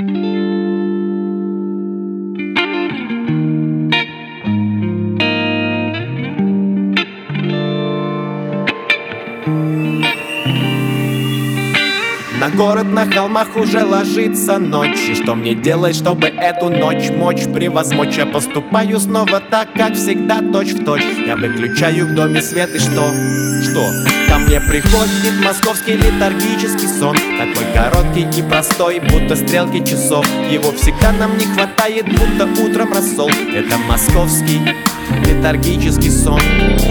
thank you На город на холмах уже ложится ночь. И что мне делать, чтобы эту ночь мочь превозмочь? Я поступаю снова так, как всегда, точь в точь. Я выключаю в доме свет и что? Что? Ко мне приходит московский летаргический сон. Такой короткий и простой, будто стрелки часов. Его всегда нам не хватает, будто утром рассол. Это московский летаргический сон.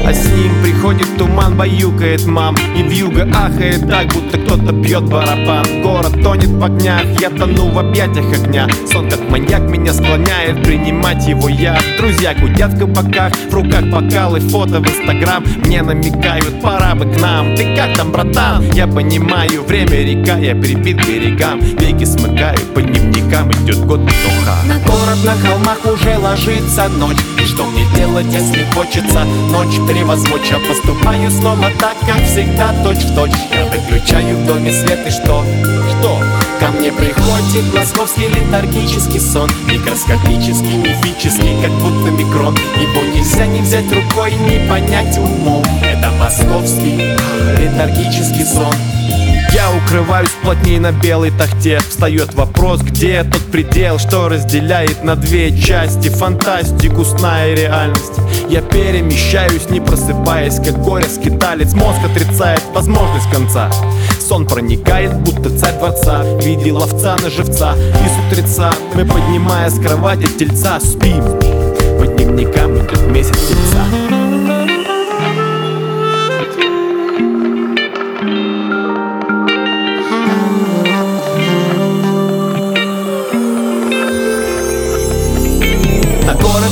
А с ним приходит туман, баюкает мам. И вьюга ахает так, будто кто-то бьет барабан. Город тонет в огнях, я тону в объятиях огня. Сон как маньяк меня склоняет принимать его я. Друзья гудят в кабаках, в руках бокалы, фото в инстаграм. Мне намекают, пора бы к нам. Ты как там, братан? Я понимаю, время река, я прибит к берегам. Веки смыкаю, по дневникам идет год петуха город на холмах уже ложится ночь. И что мне делать, если хочется. Ночь превозмочь Я поступаю снова так, как всегда, точь в точь. Я выключаю в доме свет и что? Что? Ко мне приходит московский летаргический сон. Микроскопический, мифический, как будто микрон. Его нельзя не взять рукой, не понять умом. Это московский летаргический сон я укрываюсь плотнее на белой тахте. Встает вопрос, где тот предел, что разделяет на две части Фантастику, сна и реальность. Я перемещаюсь, не просыпаясь, как горе скиталец Мозг отрицает возможность конца. Сон проникает, будто царь дворца. Видел ловца на живца И с утреца. Мы, поднимая с кровати тельца Спим, по дневникам идет месяц тельца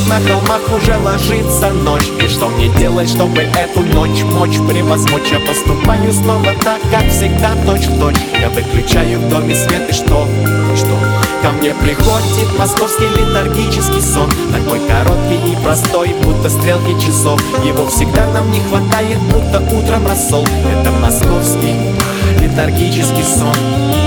На холмах уже ложится ночь. И что мне делать, чтобы эту ночь мочь превозмочь? Я поступаю снова так, как всегда, точь в точь Я выключаю в доме свет и что? Что? Ко мне приходит московский летаргический сон. Такой короткий и простой, будто стрелки часов. Его всегда нам не хватает, будто утром рассол. Это московский летаргический сон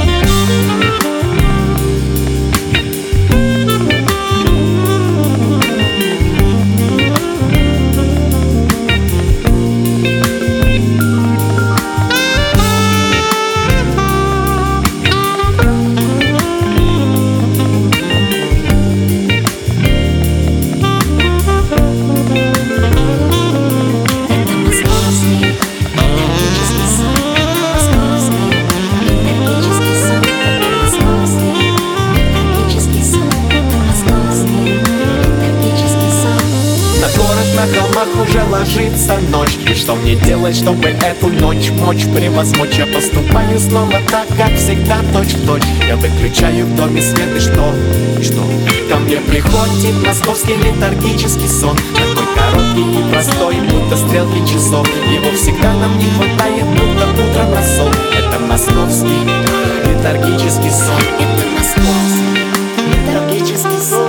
на холмах уже ложится ночь. И что мне делать, чтобы эту ночь мочь превозмочь? Я поступаю снова так, как всегда, точь в точь Я выключаю в доме свет и что? Что? Ко мне приходит московский летаргический сон. Такой короткий и простой, будто стрелки часов. Его всегда нам не хватает, будто утром рассол Это московский летаргический сон. Это московский летаргический сон.